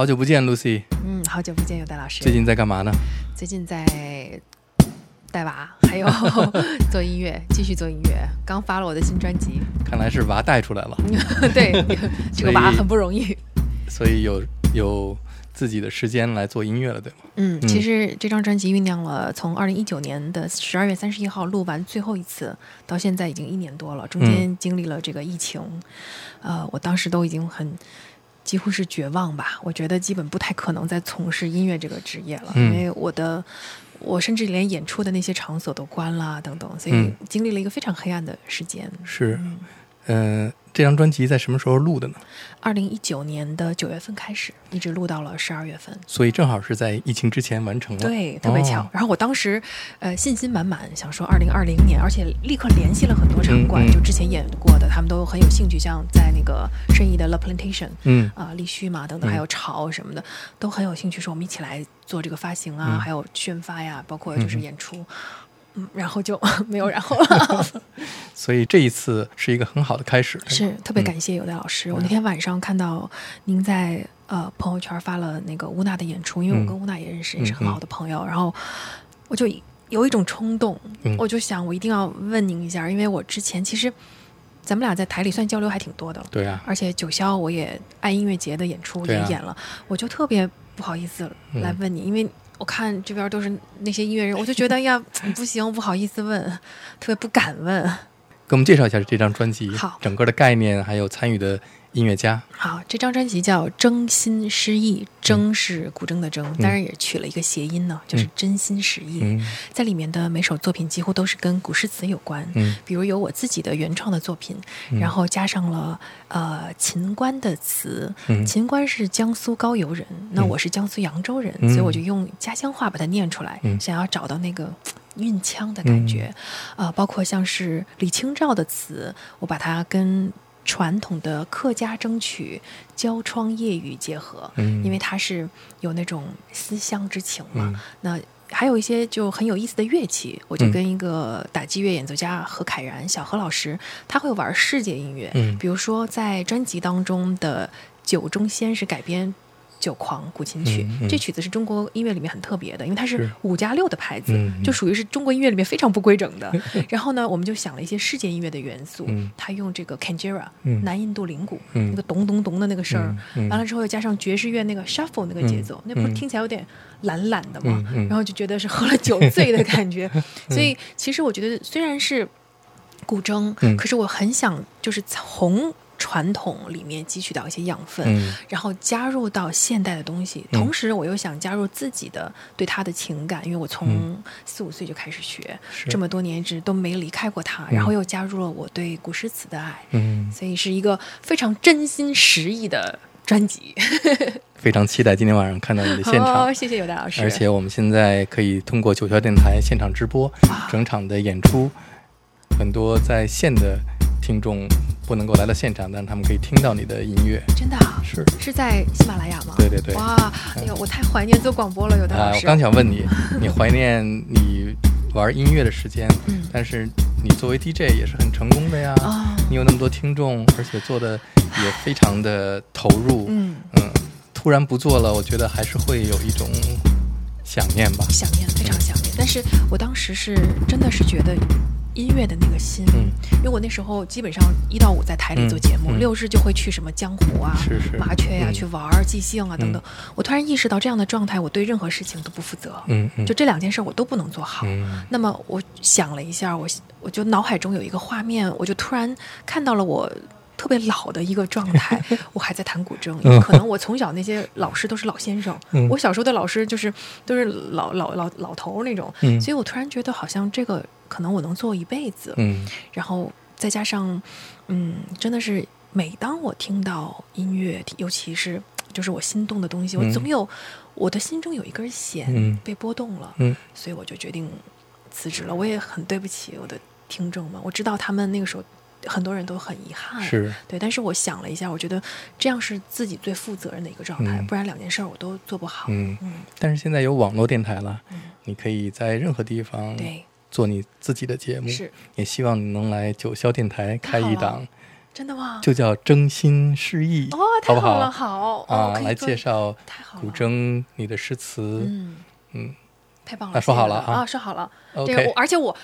好久不见，Lucy。嗯，好久不见，有戴老师。最近在干嘛呢？最近在带娃，还有 做音乐，继续做音乐。刚发了我的新专辑。看来是娃带出来了。对，这个娃很不容易。所以有有自己的时间来做音乐了，对吗？嗯，其实这张专辑酝酿了，从二零一九年的十二月三十一号录完最后一次，到现在已经一年多了，中间经历了这个疫情。呃，我当时都已经很。几乎是绝望吧，我觉得基本不太可能再从事音乐这个职业了，因为我的，我甚至连演出的那些场所都关了等等，所以经历了一个非常黑暗的时间。是，嗯。这张专辑在什么时候录的呢？二零一九年的九月份开始，一直录到了十二月份，所以正好是在疫情之前完成了。对，特别巧。然后我当时，呃，信心满满，想说二零二零年，而且立刻联系了很多场馆，就之前演过的，他们都很有兴趣，像在那个申遗的 The Plantation，嗯啊，立旭嘛等等，还有潮什么的，都很有兴趣，说我们一起来做这个发行啊，还有宣发呀，包括就是演出。嗯，然后就 没有然后了。所以这一次是一个很好的开始。是特别感谢有的老师。我那天晚上看到您在呃朋友圈发了那个乌娜的演出，因为我跟乌娜也认识，也是很好的朋友。然后我就有一种冲动，我就想我一定要问您一下，因为我之前其实咱们俩在台里算交流还挺多的。对啊。而且九霄我也爱音乐节的演出也演了，我就特别不好意思来问你，因为。我看这边都是那些音乐人，我就觉得呀，不行，不好意思问，特别不敢问。给我们介绍一下这张专辑，好，整个的概念还有参与的。音乐家。好，这张专辑叫《真心实意》，真是古筝的筝，当然也取了一个谐音呢，就是真心实意。在里面的每首作品几乎都是跟古诗词有关，嗯，比如有我自己的原创的作品，然后加上了呃秦观的词。秦观是江苏高邮人，那我是江苏扬州人，所以我就用家乡话把它念出来，想要找到那个韵腔的感觉。啊，包括像是李清照的词，我把它跟。传统的客家筝曲交窗夜雨结合，嗯，因为它是有那种思乡之情嘛。那还有一些就很有意思的乐器，我就跟一个打击乐演奏家何凯然小何老师，他会玩世界音乐，嗯，比如说在专辑当中的《酒中仙》是改编。酒狂古琴曲，这曲子是中国音乐里面很特别的，因为它是五加六的拍子，就属于是中国音乐里面非常不规整的。然后呢，我们就想了一些世界音乐的元素，他用这个 Kanjira 南印度铃鼓那个咚咚咚的那个声儿，完了之后又加上爵士乐那个 shuffle 那个节奏，那不是听起来有点懒懒的吗？然后就觉得是喝了酒醉的感觉。所以其实我觉得虽然是古筝，可是我很想就是从。传统里面汲取到一些养分，然后加入到现代的东西，同时我又想加入自己的对他的情感，因为我从四五岁就开始学，这么多年一直都没离开过他，然后又加入了我对古诗词的爱，嗯，所以是一个非常真心实意的专辑。非常期待今天晚上看到你的现场，谢谢有达老师。而且我们现在可以通过九霄电台现场直播整场的演出，很多在线的。听众不能够来到现场，但是他们可以听到你的音乐。真的？是是在喜马拉雅吗？对对对。哇，哎呦，我太怀念做广播了，有的老师。我刚想问你，你怀念你玩音乐的时间，但是你作为 DJ 也是很成功的呀。啊。你有那么多听众，而且做的也非常的投入。嗯嗯。突然不做了，我觉得还是会有一种想念吧。想念，非常想念。但是我当时是真的是觉得。音乐的那个心，嗯，因为我那时候基本上一到五在台里做节目，六日就会去什么江湖啊、麻雀呀去玩儿、即兴啊等等。我突然意识到这样的状态，我对任何事情都不负责，嗯。就这两件事我都不能做好。那么我想了一下，我我就脑海中有一个画面，我就突然看到了我。特别老的一个状态，我还在弹古筝，因为可能我从小那些老师都是老先生，我小时候的老师就是都是老老老老头那种，所以我突然觉得好像这个可能我能做一辈子，然后再加上，嗯，真的是每当我听到音乐，尤其是就是我心动的东西，我总有我的心中有一根弦被拨动了，所以我就决定辞职了。我也很对不起我的听众们，我知道他们那个时候。很多人都很遗憾，是。对，但是我想了一下，我觉得这样是自己最负责任的一个状态，不然两件事我都做不好。嗯。嗯。但是现在有网络电台了，你可以在任何地方对。做你自己的节目。是，也希望你能来九霄电台开一档真的吗？就叫真心诗意哦，太好了，好。啊，来介绍古筝你的诗词，嗯。嗯。太棒了！那说好了啊，说好了。这个，而且我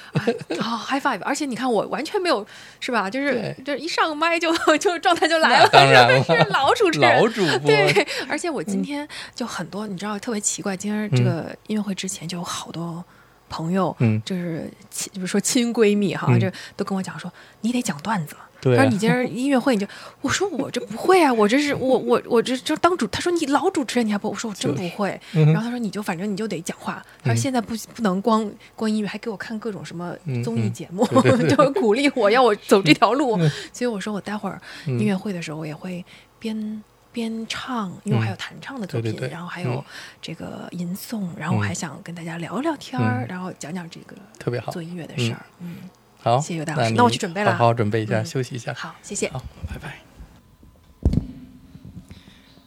好 high five！而且你看，我完全没有，是吧？就是就是一上麦就 就状态就来了，当然 是老主持人，老主播。对，而且我今天就很多，你知道特别奇怪，今天这个音乐会之前就有好多朋友，嗯，就是亲，比如说亲闺蜜哈，就都跟我讲说，你得讲段子。他说：“你今儿音乐会，你就我说我这不会啊，我这是我我我这就当主。”他说：“你老主持人，你还不？”我说：“我真不会。”然后他说：“你就反正你就得讲话。”他说：“现在不不能光光音乐，还给我看各种什么综艺节目，就鼓励我要我走这条路。”所以我说：“我待会儿音乐会的时候，我也会边边唱，因为我还有弹唱的作品，然后还有这个吟诵，然后我还想跟大家聊聊天儿，然后讲讲这个特别好做音乐的事儿。”嗯。好，谢谢大老师。那我去准备了，好好准备一下，休息一下。好，谢谢。好，拜拜。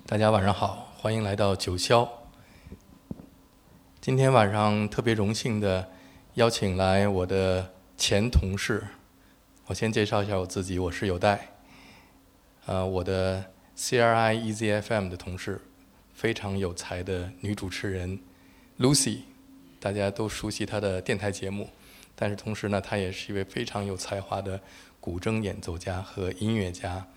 大家晚上好，欢迎来到九霄。今天晚上特别荣幸的邀请来我的前同事。我先介绍一下我自己，我是有代。呃，我的 CRI EZFM 的同事，非常有才的女主持人 Lucy，大家都熟悉她的电台节目。但是同时呢，他也是一位非常有才华的古筝演奏家和音乐家。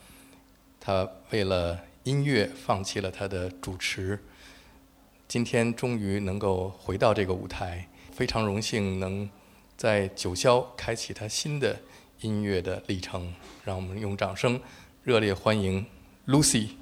他为了音乐放弃了他的主持，今天终于能够回到这个舞台，非常荣幸能在九霄开启他新的音乐的历程。让我们用掌声热烈欢迎 Lucy。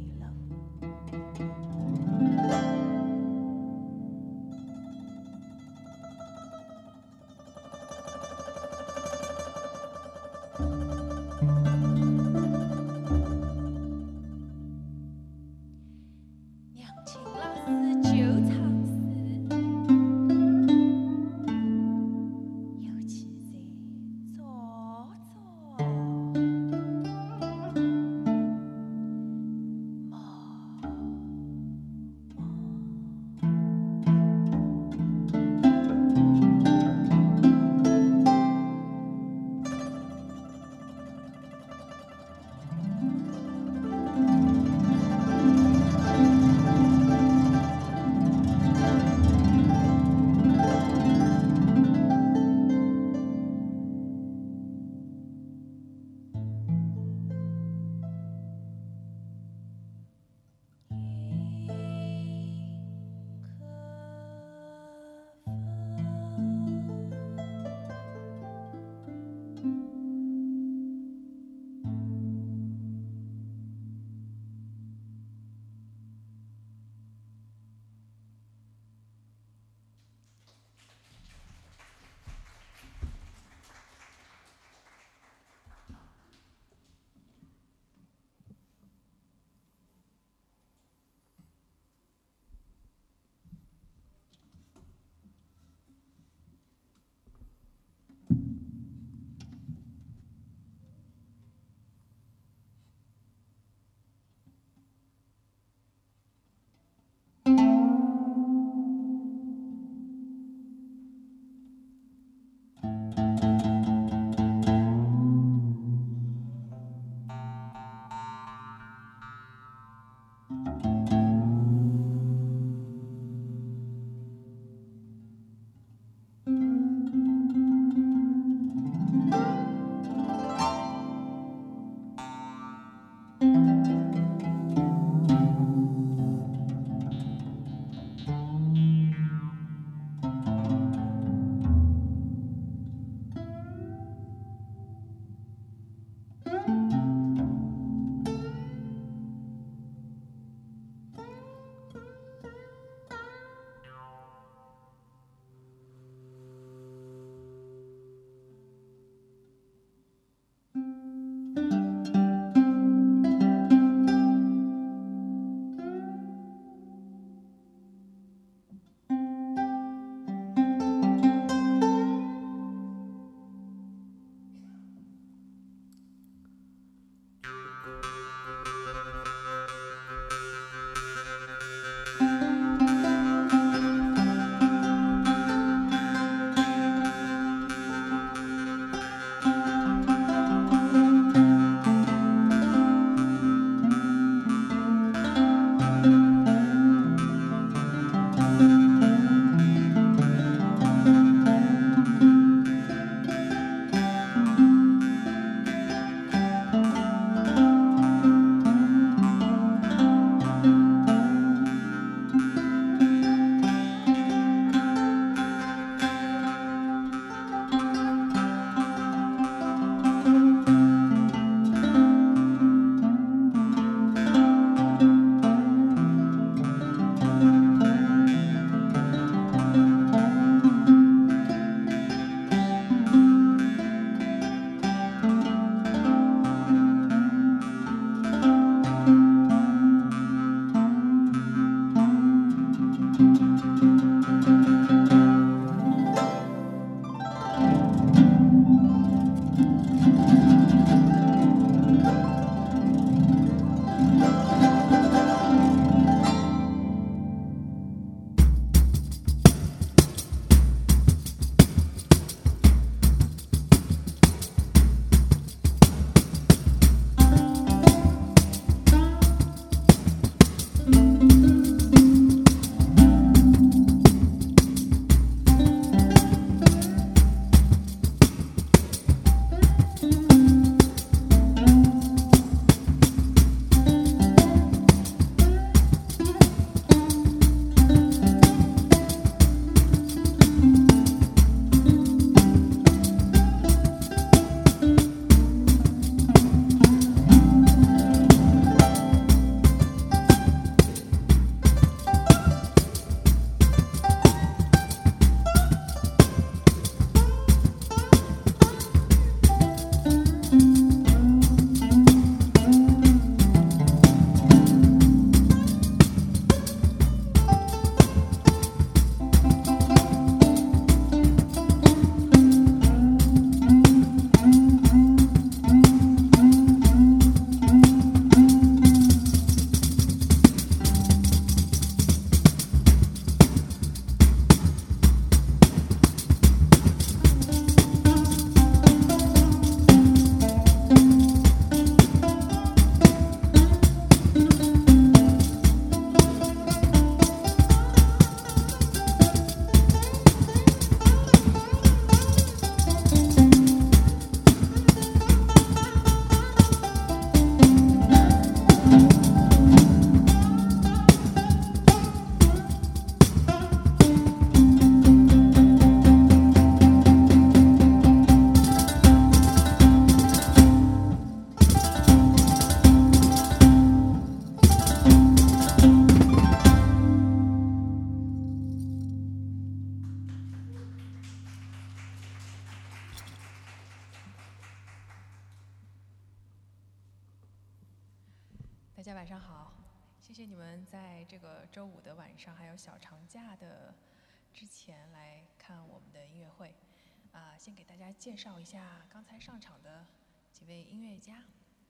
家介绍一下刚才上场的几位音乐家。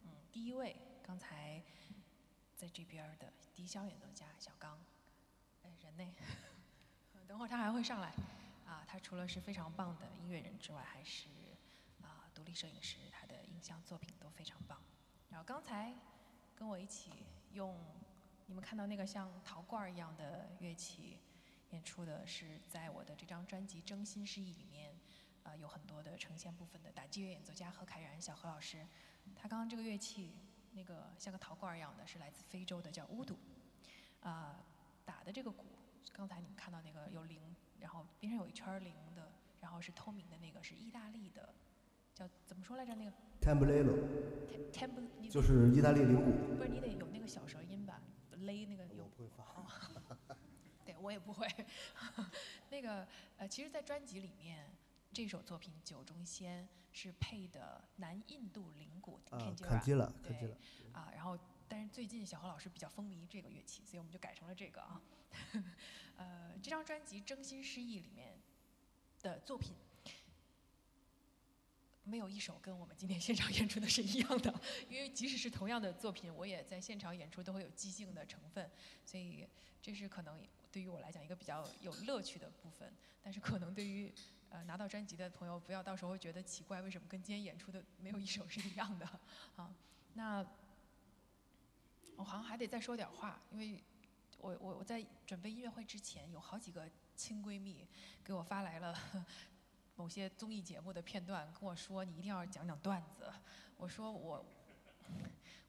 嗯，第一位刚才在这边的笛箫演奏家小刚，哎，人呢？等会儿他还会上来。啊，他除了是非常棒的音乐人之外，还是啊独立摄影师，他的影像作品都非常棒。然后刚才跟我一起用你们看到那个像陶罐一样的乐器演出的是在我的这张专辑《真心示意》里面，呃有很多的呈现部分的打击乐演奏家何凯然小何老师。他刚刚这个乐器那个像个陶罐一样的是来自非洲的叫乌杜，啊打的这个鼓，刚才你们看到那个有铃，然后边上有一圈铃的，然后是透明的那个是意大利的。叫怎么说来着？那个 temblero，就是意大利铃鼓。不是你得有那个小舌音吧？勒那个有。我不会发。对我也不会。那个呃，其实，在专辑里面，这首作品《酒中仙》是配的南印度铃鼓。啊，看基了，看基了。啊，然后，但是最近小何老师比较风靡这个乐器，所以我们就改成了这个啊。呃，这张专辑《真心失意》里面的作品。没有一首跟我们今天现场演出的是一样的，因为即使是同样的作品，我也在现场演出都会有即兴的成分，所以这是可能对于我来讲一个比较有乐趣的部分。但是可能对于呃拿到专辑的朋友，不要到时候觉得奇怪，为什么跟今天演出的没有一首是一样的啊？那我好像还得再说点话，因为我我我在准备音乐会之前，有好几个亲闺蜜给我发来了。某些综艺节目的片段跟我说：“你一定要讲讲段子。”我说：“我，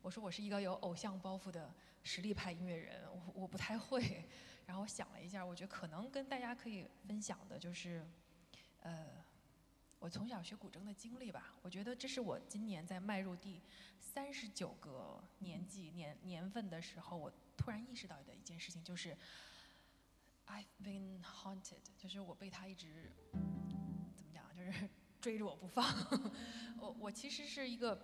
我说我是一个有偶像包袱的实力派音乐人，我我不太会。”然后我想了一下，我觉得可能跟大家可以分享的就是，呃，我从小学古筝的经历吧。我觉得这是我今年在迈入第三十九个年纪年年份的时候，我突然意识到的一件事情，就是 I've been haunted，就是我被他一直怎么。讲就是 追着我不放，我我其实是一个，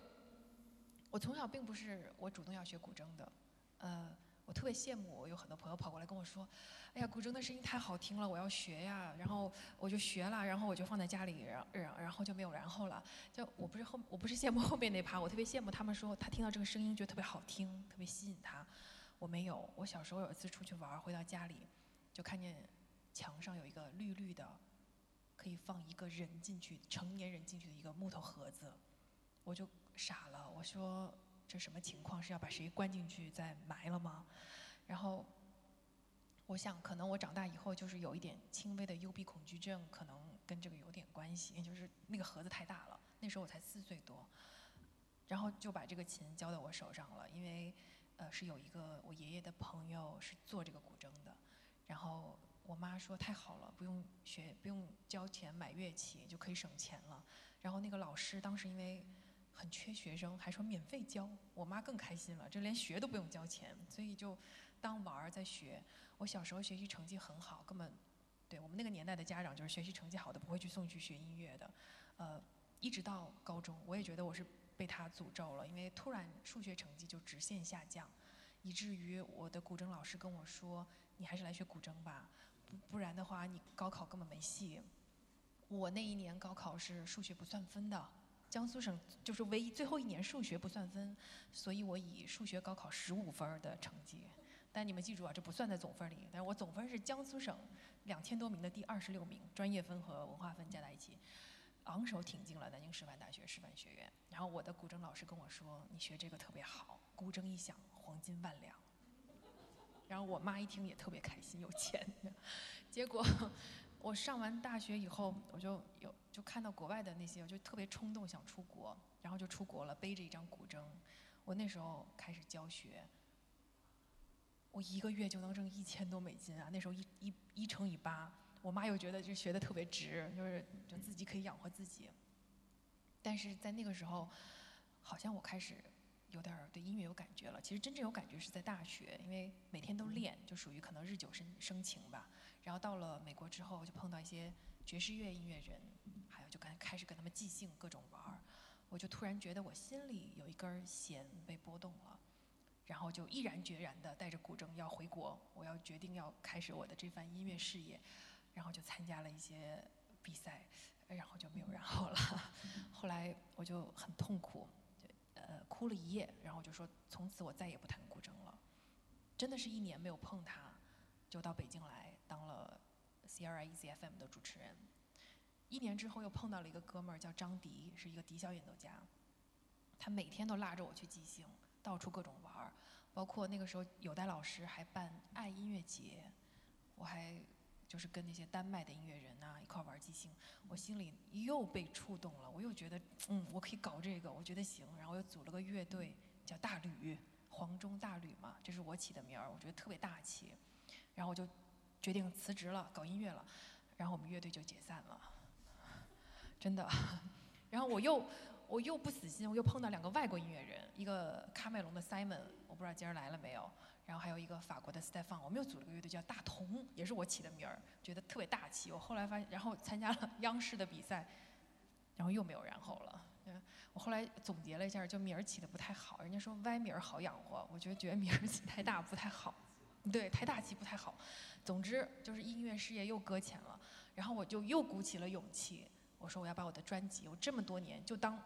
我从小并不是我主动要学古筝的，呃，我特别羡慕我有很多朋友跑过来跟我说，哎呀，古筝的声音太好听了，我要学呀，然后我就学了，然后我就放在家里，然然然后就没有然后了，就我不是后我不是羡慕后面那趴，我特别羡慕他们说他听到这个声音觉得特别好听，特别吸引他，我没有，我小时候有一次出去玩回到家里，就看见墙上有一个绿绿的。可以放一个人进去，成年人进去的一个木头盒子，我就傻了。我说这什么情况？是要把谁关进去再埋了吗？然后我想，可能我长大以后就是有一点轻微的幽闭恐惧症，可能跟这个有点关系。就是那个盒子太大了，那时候我才四岁多，然后就把这个琴交到我手上了。因为呃，是有一个我爷爷的朋友是做这个古筝的，然后。我妈说太好了，不用学，不用交钱买乐器就可以省钱了。然后那个老师当时因为很缺学生，还说免费教。我妈更开心了，这连学都不用交钱，所以就当玩儿在学。我小时候学习成绩很好，根本对我们那个年代的家长就是学习成绩好的不会去送去学音乐的。呃，一直到高中，我也觉得我是被他诅咒了，因为突然数学成绩就直线下降，以至于我的古筝老师跟我说：“你还是来学古筝吧。”不不然的话，你高考根本没戏。我那一年高考是数学不算分的，江苏省就是唯一最后一年数学不算分，所以我以数学高考十五分的成绩。但你们记住啊，这不算在总分里。但是我总分是江苏省两千多名的第二十六名，专业分和文化分加在一起，昂首挺进了南京师范大学师范学院。然后我的古筝老师跟我说：“你学这个特别好，古筝一响，黄金万两。”然后我妈一听也特别开心，有钱。结果我上完大学以后，我就有就看到国外的那些，我就特别冲动想出国，然后就出国了，背着一张古筝。我那时候开始教学，我一个月就能挣一千多美金啊！那时候一一一乘以八，我妈又觉得就学的特别值，就是就自己可以养活自己。但是在那个时候，好像我开始。有点对音乐有感觉了，其实真正有感觉是在大学，因为每天都练，就属于可能日久生生情吧。然后到了美国之后，就碰到一些爵士乐音乐人，还有就开开始跟他们即兴各种玩儿，我就突然觉得我心里有一根弦被拨动了。然后就毅然决然的带着古筝要回国，我要决定要开始我的这番音乐事业，然后就参加了一些比赛，然后就没有然后了。后来我就很痛苦，呃，哭了一夜，然后就说从此我再也不弹古筝了。真的是一年没有碰它，就到北京来当了 CRI EZFM 的主持人。一年之后又碰到了一个哥们儿叫张迪，是一个笛小演奏家。他每天都拉着我去即兴，到处各种玩儿，包括那个时候有代老师还办爱音乐节，我还就是跟那些丹麦的音乐人呐一块玩即兴，我心里又被触动了，我又觉得嗯我可以搞这个，我觉得行，然后又组了个乐队叫大吕，黄钟大吕嘛，这是我起的名儿，我觉得特别大气，然后我就决定辞职了，搞音乐了，然后我们乐队就解散了，真的，然后我又。我又不死心，我又碰到两个外国音乐人，一个喀麦隆的 Simon，我不知道今儿来了没有，然后还有一个法国的 Stefan，我们又组了个乐队叫大同，也是我起的名儿，觉得特别大气。我后来发现，然后参加了 央视的比赛，然后又没有然后了。我后来总结了一下，就名儿起的不太好，人家说歪名儿好养活，我觉得觉得名儿起太大不太好，对，太大气不太好。总之就是音乐事业又搁浅了，然后我就又鼓起了勇气，我说我要把我的专辑，我这么多年就当。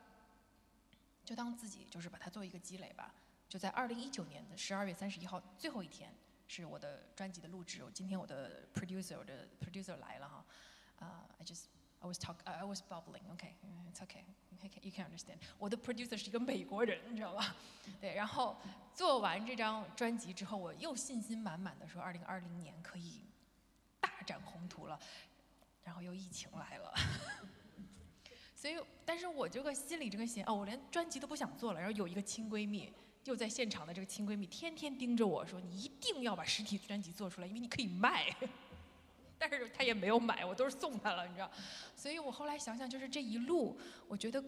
就当自己就是把它做一个积累吧。就在二零一九年的十二月三十一号最后一天，是我的专辑的录制。我今天我的 producer 我的 producer 来了哈。啊，I just I was talk I was bubbling. Okay, it's okay. You can understand. 我的 producer 是一个美国人，你知道吧？对。然后做完这张专辑之后，我又信心满满的说，二零二零年可以大展宏图了。然后又疫情来了。所以，但是我这个心里这个弦哦，我连专辑都不想做了。然后有一个亲闺蜜，就在现场的这个亲闺蜜，天天盯着我说：“你一定要把实体专辑做出来，因为你可以卖。” 但是他也没有买，我都是送他了，你知道。所以我后来想想，就是这一路，我觉得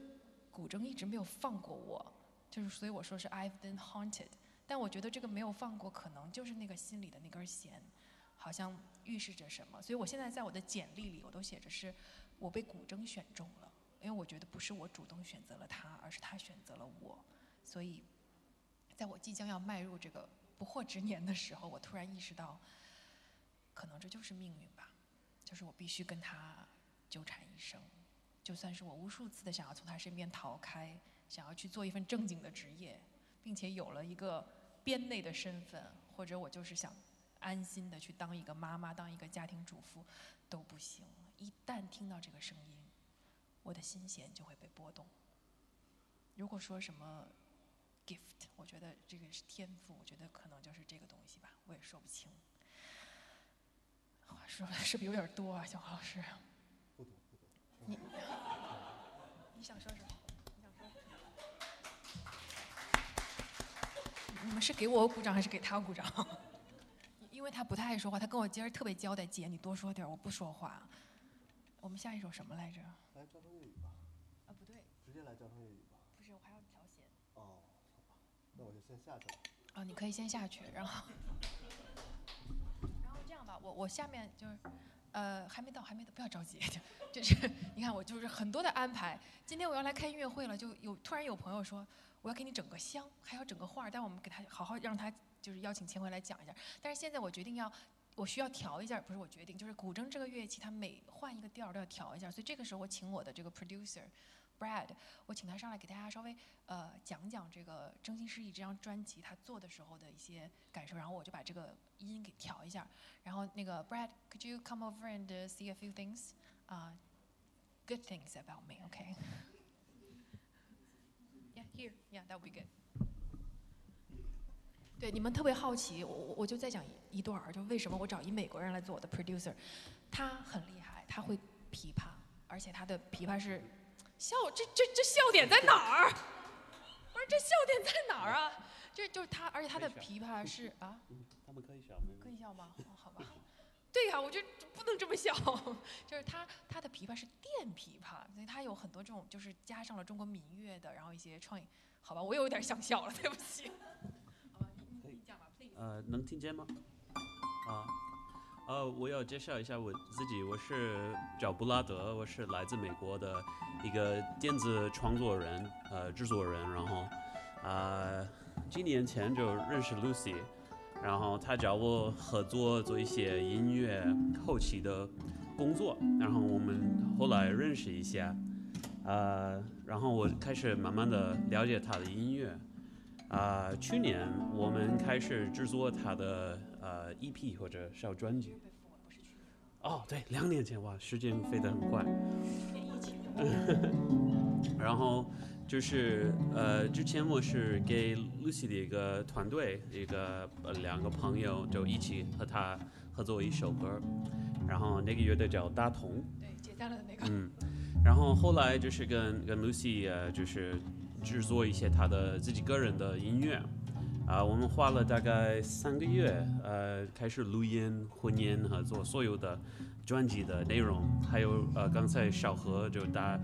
古筝一直没有放过我，就是所以我说是 I've been haunted。但我觉得这个没有放过，可能就是那个心里的那根弦，好像预示着什么。所以我现在在我的简历里，我都写着是我被古筝选中了。因为我觉得不是我主动选择了他，而是他选择了我，所以，在我即将要迈入这个不惑之年的时候，我突然意识到，可能这就是命运吧，就是我必须跟他纠缠一生，就算是我无数次的想要从他身边逃开，想要去做一份正经的职业，并且有了一个编内的身份，或者我就是想安心的去当一个妈妈，当一个家庭主妇，都不行。一旦听到这个声音。我的心弦就会被波动。如果说什么 gift，我觉得这个是天赋，我觉得可能就是这个东西吧，我也说不清。话说的是不是有点多啊，小何老师？不多不多。你你想说什么？你想说什么？你们是给我鼓掌还是给他鼓掌？因为他不太爱说话，他跟我今儿特别交代，姐你多说点，我不说话。我们下一首什么来着？来交通粤语吧。啊，不对。直接来交通粤语吧。不是，我还要调弦。哦，好吧，那我就先下去了。啊，你可以先下去，然后，我我下面就是，呃，还没到，还没到，不要着急，就 就是你看我就是很多的安排。今天我要来开音乐会了，就有突然有朋友说我要给你整个箱，还要整个画，但我们给他好好让他就是邀请千回来讲一下。但是现在我决定要。我需要调一下，不是我决定，就是古筝这个乐器，它每换一个调都要调一下，所以这个时候我请我的这个 producer Brad，我请他上来给大家稍微呃讲讲这个《真心实意》这张专辑他做的时候的一些感受，然后我就把这个音给调一下，然后那个 Brad，could you come over and see a few things？啊，good things about me，OK？Yeah，here，yeah，that would be good。对，你们特别好奇，我我就再讲一段儿，就为什么我找一美国人来做我的 producer，他很厉害，他会琵琶，而且他的琵琶是笑，这这这笑点在哪儿？不是这笑点在哪儿啊？这就是他，而且他的琵琶是啊，他们可以笑，可以笑吗？哦，好吧，对呀，我就不能这么笑，就是他他的琵琶是电琵琶，所以他有很多这种就是加上了中国民乐的，然后一些创意，好吧，我有点想笑了，对不起。好吧，你你讲吧呃，能听见吗？啊，呃，我要介绍一下我自己，我是叫布拉德，我是来自美国的一个电子创作人，呃，制作人，然后，啊，几年前就认识 Lucy，然后她找我合作做一些音乐后期的工作，然后我们后来认识一下，啊，然后我开始慢慢的了解她的音乐，啊，去年我们开始制作她的呃 EP 或者小专辑。哦，对，两年前哇，时间飞得很快。然后就是呃，之前我是给 Lucy 的一个团队，一个呃两个朋友就一起和他合作一首歌，然后那个乐队叫大同。对，解散了的那个。嗯，然后后来就是跟跟 Lucy 呃，就是制作一些他的自己个人的音乐。啊，我们花了大概三个月，呃，开始录音、混音和做所有的专辑的内容，还有呃，刚才小何就打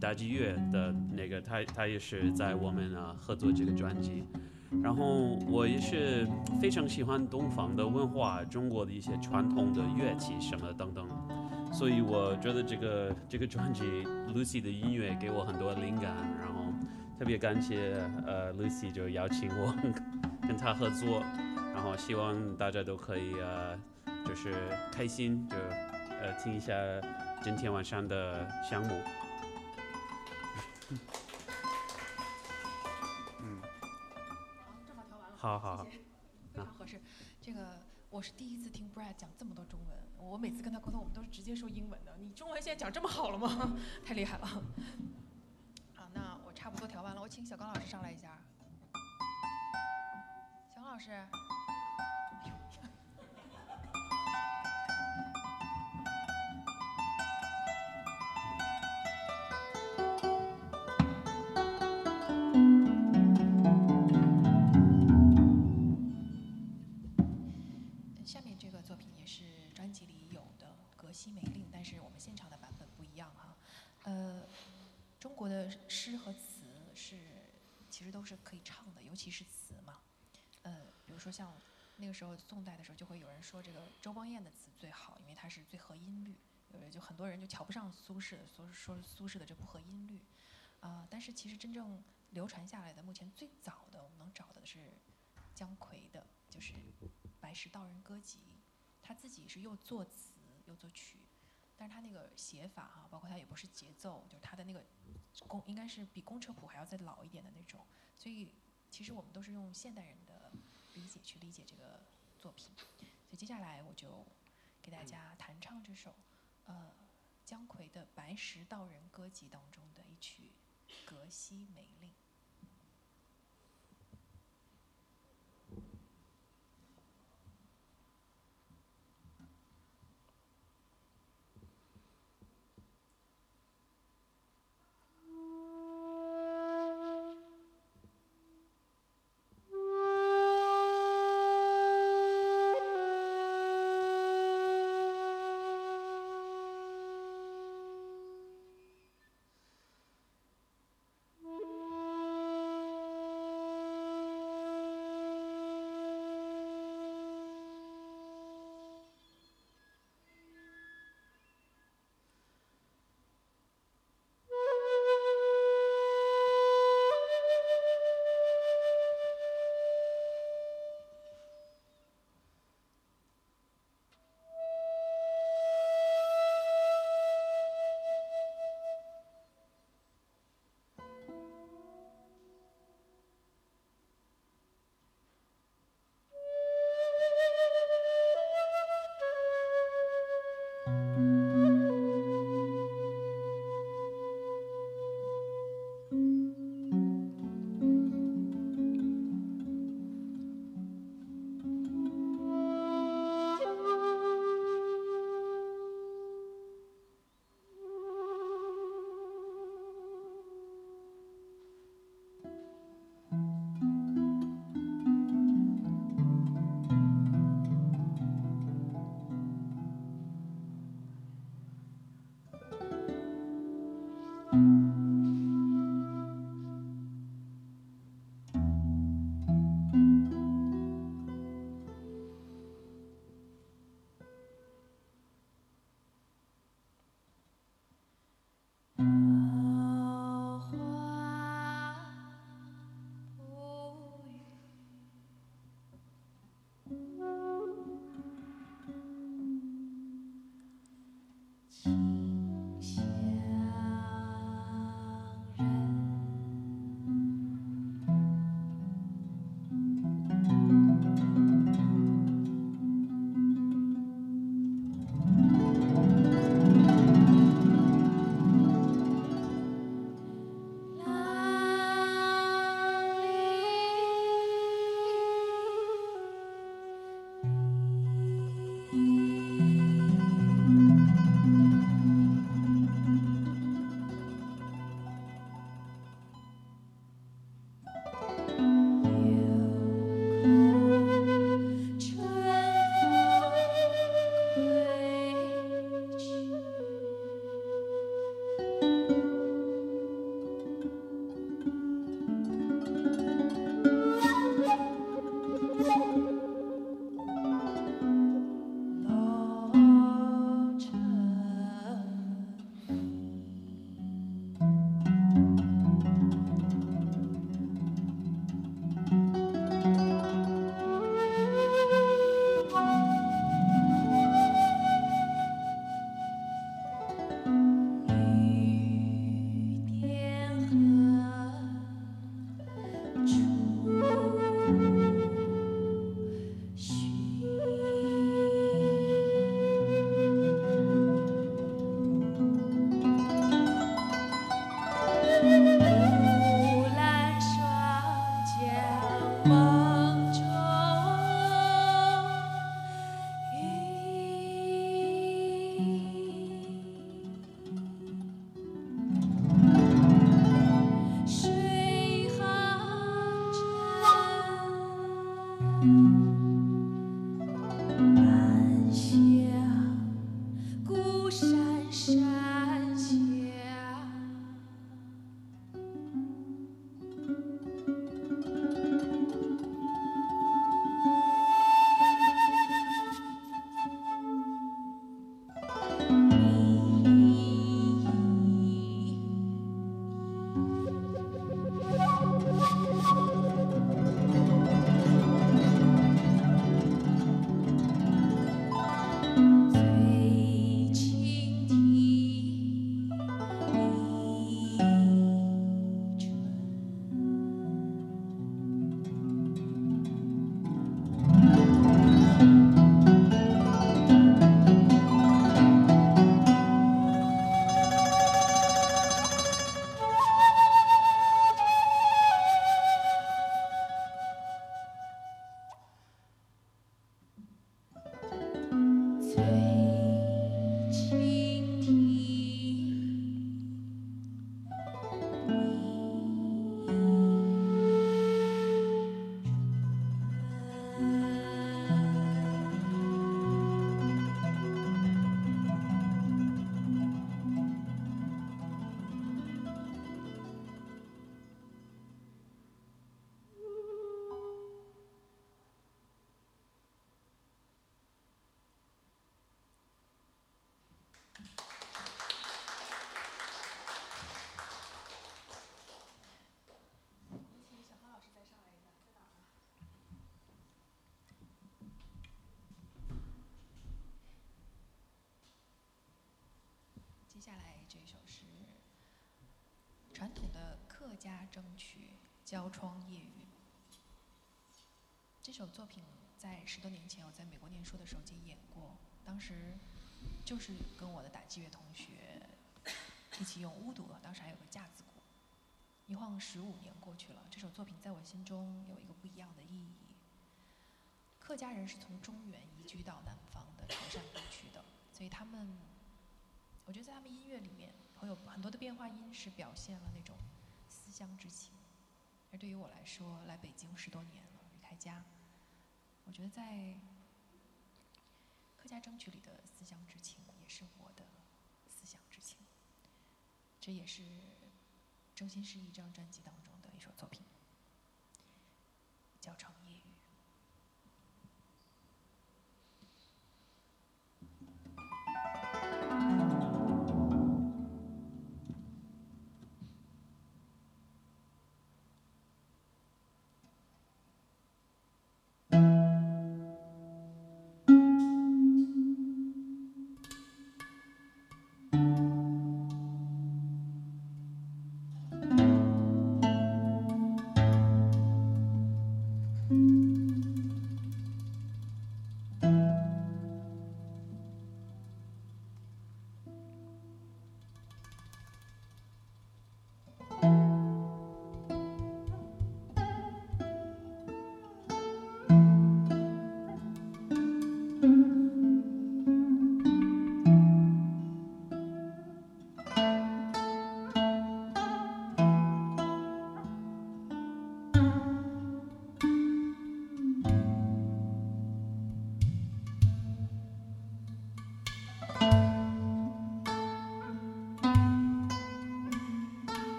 打击乐的那个，他他也是在我们啊合作这个专辑。然后我也是非常喜欢东方的文化，中国的一些传统的乐器什么等等，所以我觉得这个这个专辑 Lucy 的音乐给我很多灵感，然后特别感谢呃 Lucy 就邀请我。跟他合作，然后希望大家都可以呃，就是开心，就呃听一下今天晚上的项目。嗯，好，正好。好非常合适。这个我是第一次听 Brad 讲这么多中文，我每次跟他沟通，我们都是直接说英文的。你中文现在讲这么好了吗？太厉害了。好，那我差不多调完了，我请小刚老师上来一下。小刚老师。下面这个作品也是专辑里有的《格西美令》，但是我们现场的版本不一样哈。呃，中国的诗和词其实都是可以唱的，尤其是词嘛。呃比如说像那个时候宋代的时候，就会有人说这个周邦彦的词最好，因为它是最合音律。呃，就很多人就瞧不上苏轼，说说苏轼的这不合音律。啊，但是其实真正流传下来的，目前最早的我们能找的是姜夔的，就是《白石道人歌集》。他自己是又作词又作曲，但是他那个写法哈，包括他也不是节奏，就是他的那个工应该是比公车谱还要再老一点的那种。所以其实我们都是用现代人的。理解去理解这个作品，所以接下来我就给大家弹唱这首呃姜夔的《白石道人歌集》当中的一曲《隔西梅令》。下来这首是传统的客家筝曲《交窗夜雨》。这首作品在十多年前我在美国念书的时候就演过，当时就是跟我的打击乐同学一起用乌独，当时还有个架子鼓。一晃十五年过去了，这首作品在我心中有一个不一样的意义。客家人是从中原移居到南方的潮汕地区的，所以他们。我觉得在他们音乐里面，会有很多的变化音，是表现了那种思乡之情。而对于我来说，来北京十多年了，离开家，我觉得在客家争取里的思乡之情，也是我的思乡之情。这也是《真心实意这张专辑当中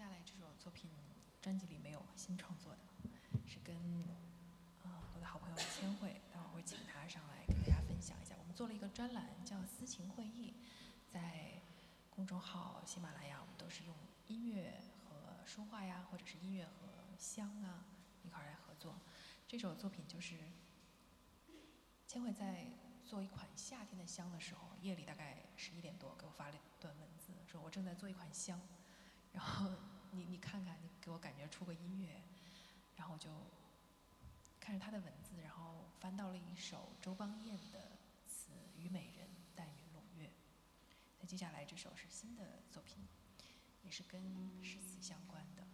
接下来这首作品专辑里没有新创作的，是跟呃我的好朋友千惠，待会儿会请他上来跟大家分享一下。我们做了一个专栏叫“私情会议”，在公众号喜马拉雅，我们都是用音乐和书画呀，或者是音乐和香啊一块儿来合作。这首作品就是千惠在做一款夏天的香的时候，夜里大概十一点多给我发了一段文字，说我正在做一款香，然后你你看看，你给我感觉出个音乐，然后我就看着他的文字，然后翻到了一首周邦彦的词《虞美人》，淡云胧月。那接下来这首是新的作品，也是跟诗词相关的。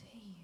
see.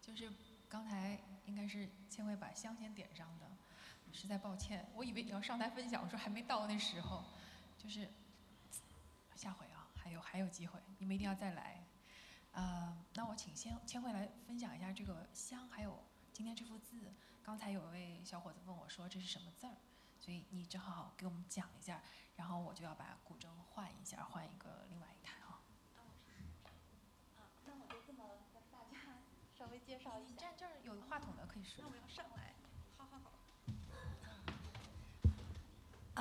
就是刚才应该是千惠把香先点上的，实在抱歉，我以为你要上台分享，我说还没到那时候，就是下回啊，还有还有机会，你们一定要再来。呃，那我请先千惠来分享一下这个香，还有今天这幅字。刚才有一位小伙子问我说这是什么字儿，所以你正好给我们讲一下，然后我就要把古筝换一下，换一个另外。稍微介绍一下，站这儿有话筒的可以说。那我要上来，好好好。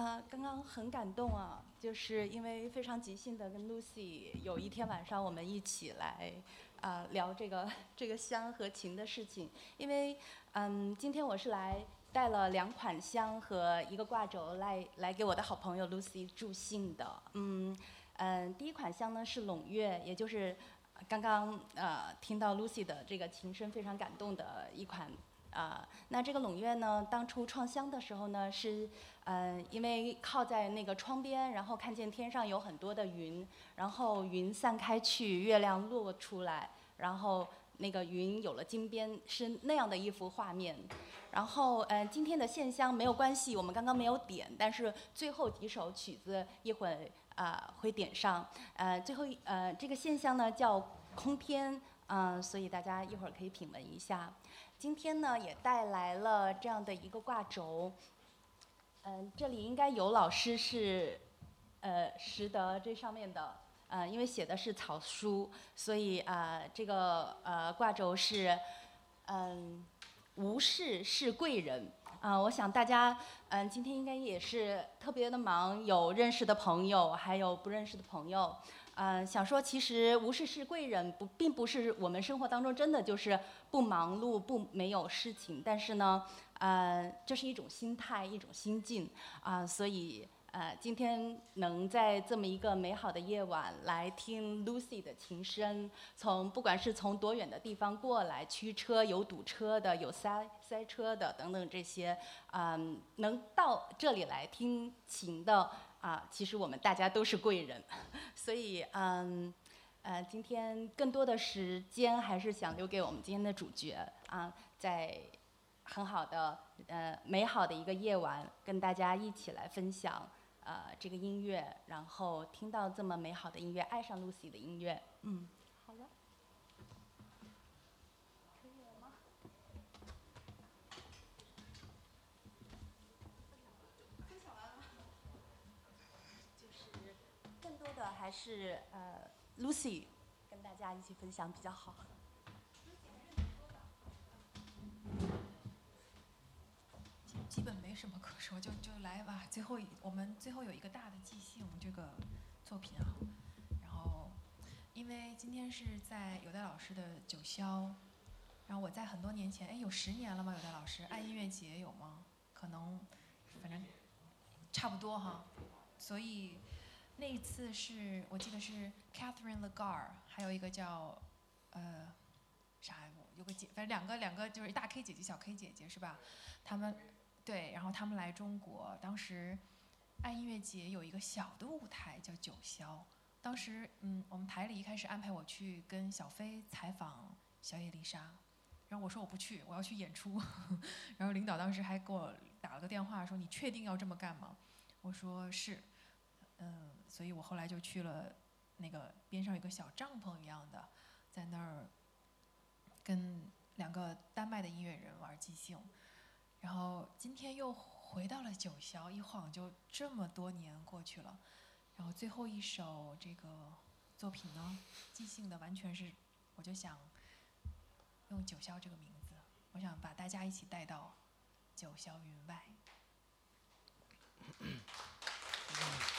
啊，刚刚很感动啊，就是因为非常即兴的跟 Lucy 有一天晚上我们一起来啊聊这个 这个香和琴的事情，因为嗯今天我是来带了两款香和一个挂轴来来给我的好朋友 Lucy 助兴的，嗯嗯第一款香呢是胧月，也就是。刚刚呃听到 Lucy 的这个琴声非常感动的一款啊，那这个胧月呢，当初创香的时候呢是嗯因为靠在那个窗边，然后看见天上有很多的云，然后云散开去，月亮落出来，然后那个云有了金边，是那样的一幅画面。然后嗯今天的线香没有关系，我们刚刚没有点，但是最后几首曲子一会啊，会点上，呃，最后呃，这个现象呢叫空天，嗯，所以大家一会儿可以品闻一下。今天呢也带来了这样的一个挂轴，嗯，这里应该有老师是，呃，识得这上面的，呃，因为写的是草书，所以啊，这个呃挂轴是，嗯，无事是贵人。啊，我想大家，嗯，今天应该也是特别的忙，有认识的朋友，还有不认识的朋友，嗯，想说其实无事是贵人，不，并不是我们生活当中真的就是不忙碌、不没有事情，但是呢，嗯，这是一种心态，一种心境，啊，所以。呃，今天能在这么一个美好的夜晚来听 Lucy 的琴声，从不管是从多远的地方过来，驱车有堵车的，有塞塞车的等等这些，嗯，能到这里来听琴的啊，其实我们大家都是贵人，所以嗯，呃，今天更多的时间还是想留给我们今天的主角啊，在很好的呃美好的一个夜晚，跟大家一起来分享。呃，这个音乐，然后听到这么美好的音乐，爱上 Lucy 的音乐，嗯，好了，可以了吗？分享完了，就是更多的还是呃 Lucy 跟大家一起分享比较好。基本没什么可说，就就来吧。最后我们最后有一个大的即兴这个作品啊，然后因为今天是在有代老师的九霄，然后我在很多年前，哎，有十年了吗？有代老师爱音乐节有吗？可能反正差不多哈。所以那一次是我记得是 Catherine Lagar，还有一个叫呃啥？有个姐，反正两个两个就是大 K 姐姐、小 K 姐姐是吧？他们。对，然后他们来中国，当时爱音乐节有一个小的舞台叫九霄。当时，嗯，我们台里一开始安排我去跟小飞采访小野丽莎，然后我说我不去，我要去演出。然后领导当时还给我打了个电话，说你确定要这么干吗？我说是，嗯，所以我后来就去了那个边上有个小帐篷一样的，在那儿跟两个丹麦的音乐人玩即兴。然后今天又回到了九霄，一晃就这么多年过去了。然后最后一首这个作品呢，即兴的完全是，我就想用九霄这个名字，我想把大家一起带到九霄云外。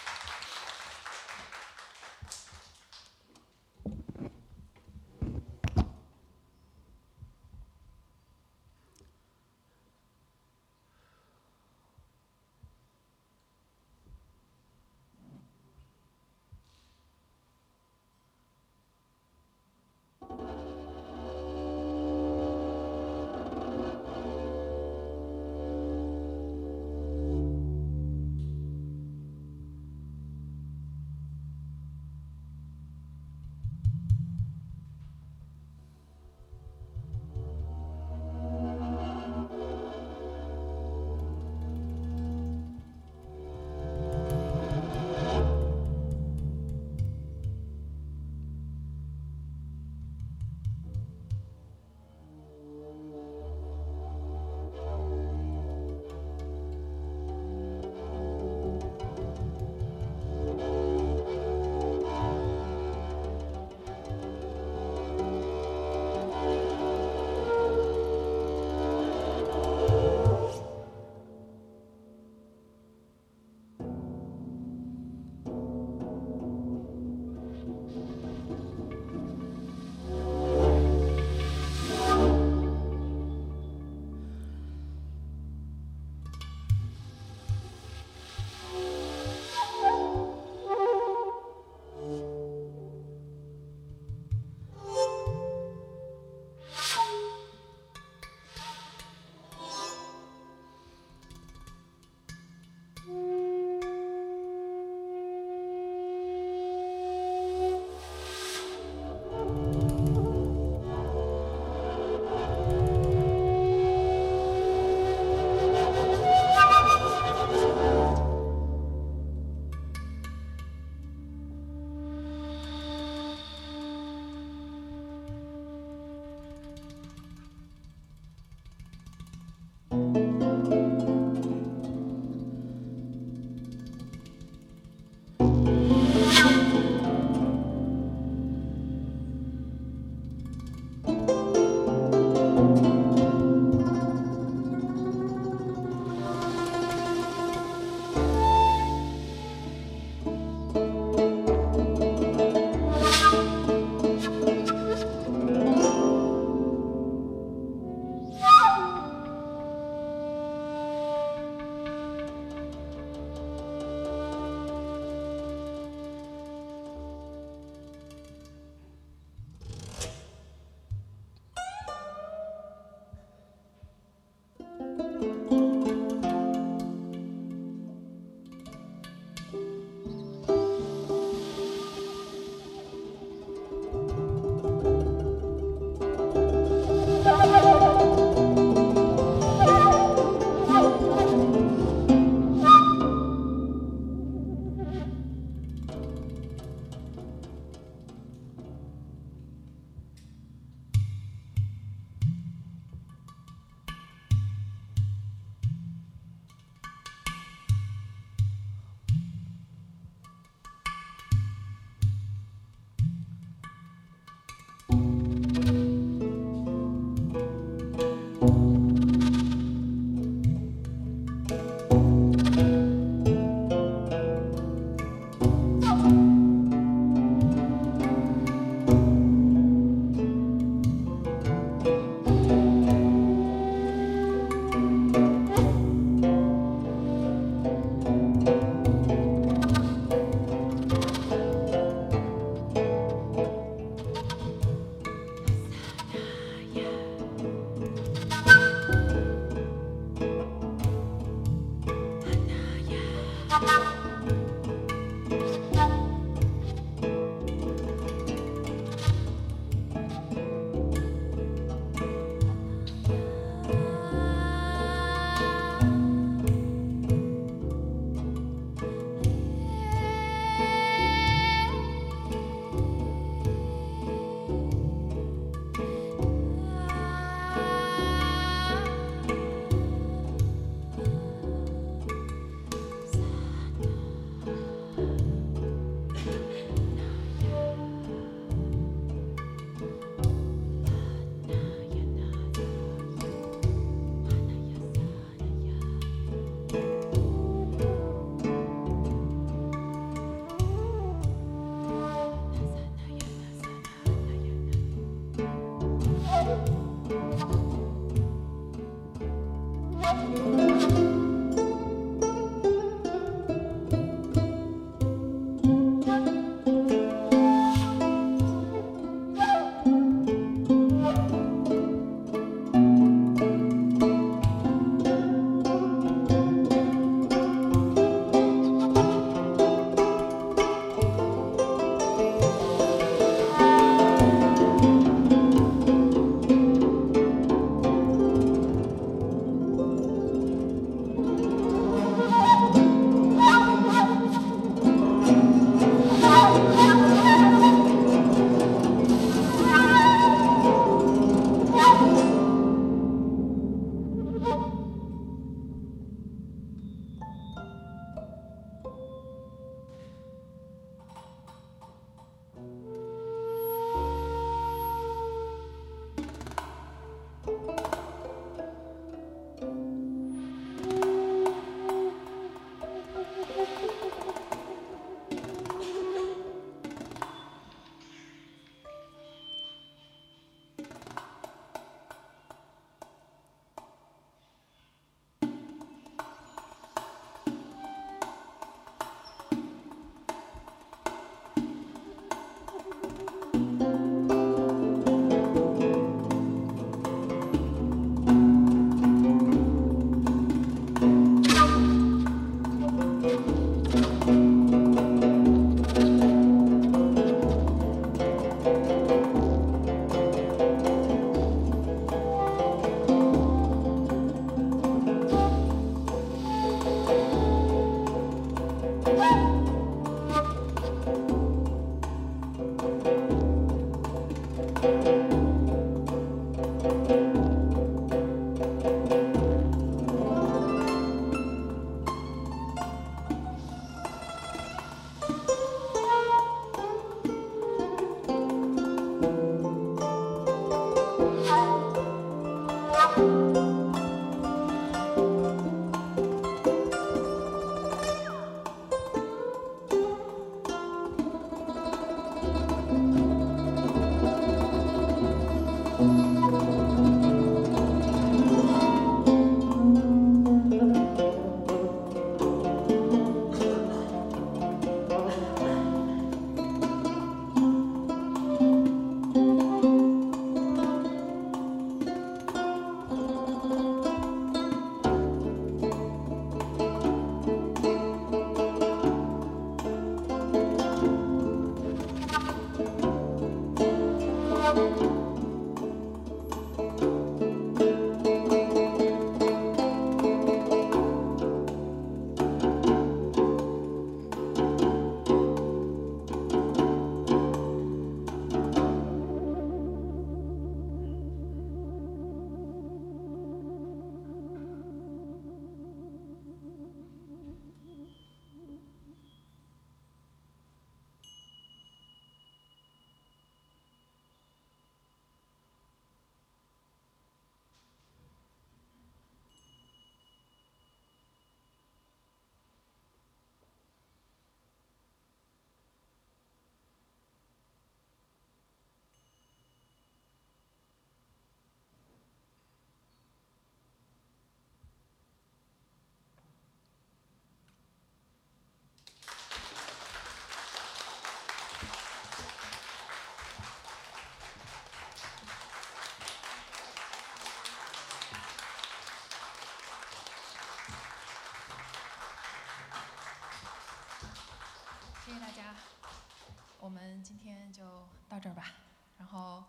今天就到这儿吧。然后，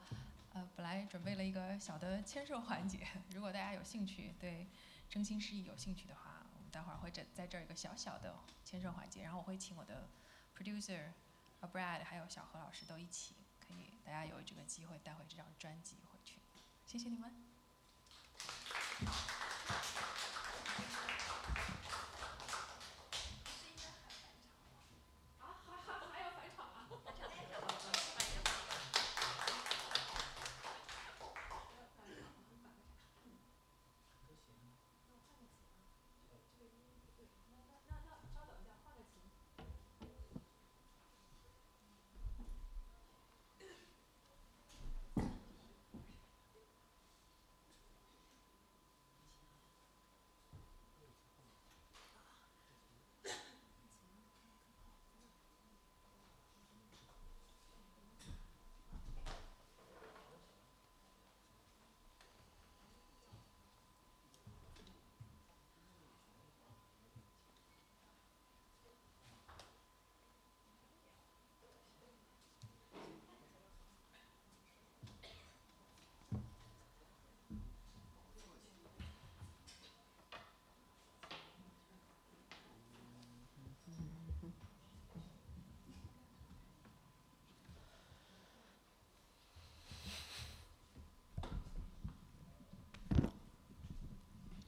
呃，本来准备了一个小的签售环节，如果大家有兴趣，对真心实意有兴趣的话，我们待会儿会在在这儿一个小小的签售环节。然后我会请我的 producer Brad 还有小何老师都一起，可以大家有这个机会带回这张专辑回去。谢谢你们。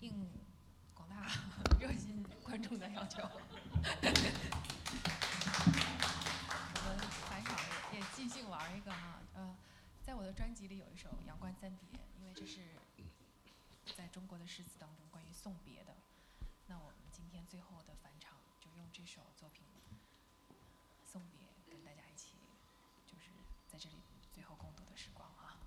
应广大热心观众的要求，我们返场也也即兴玩一个哈，呃，在我的专辑里有一首《阳关三叠》，因为这是在中国的诗词当中关于送别的。那我们今天最后的返场就用这首作品送别，跟大家一起，就是在这里最后共度的时光啊。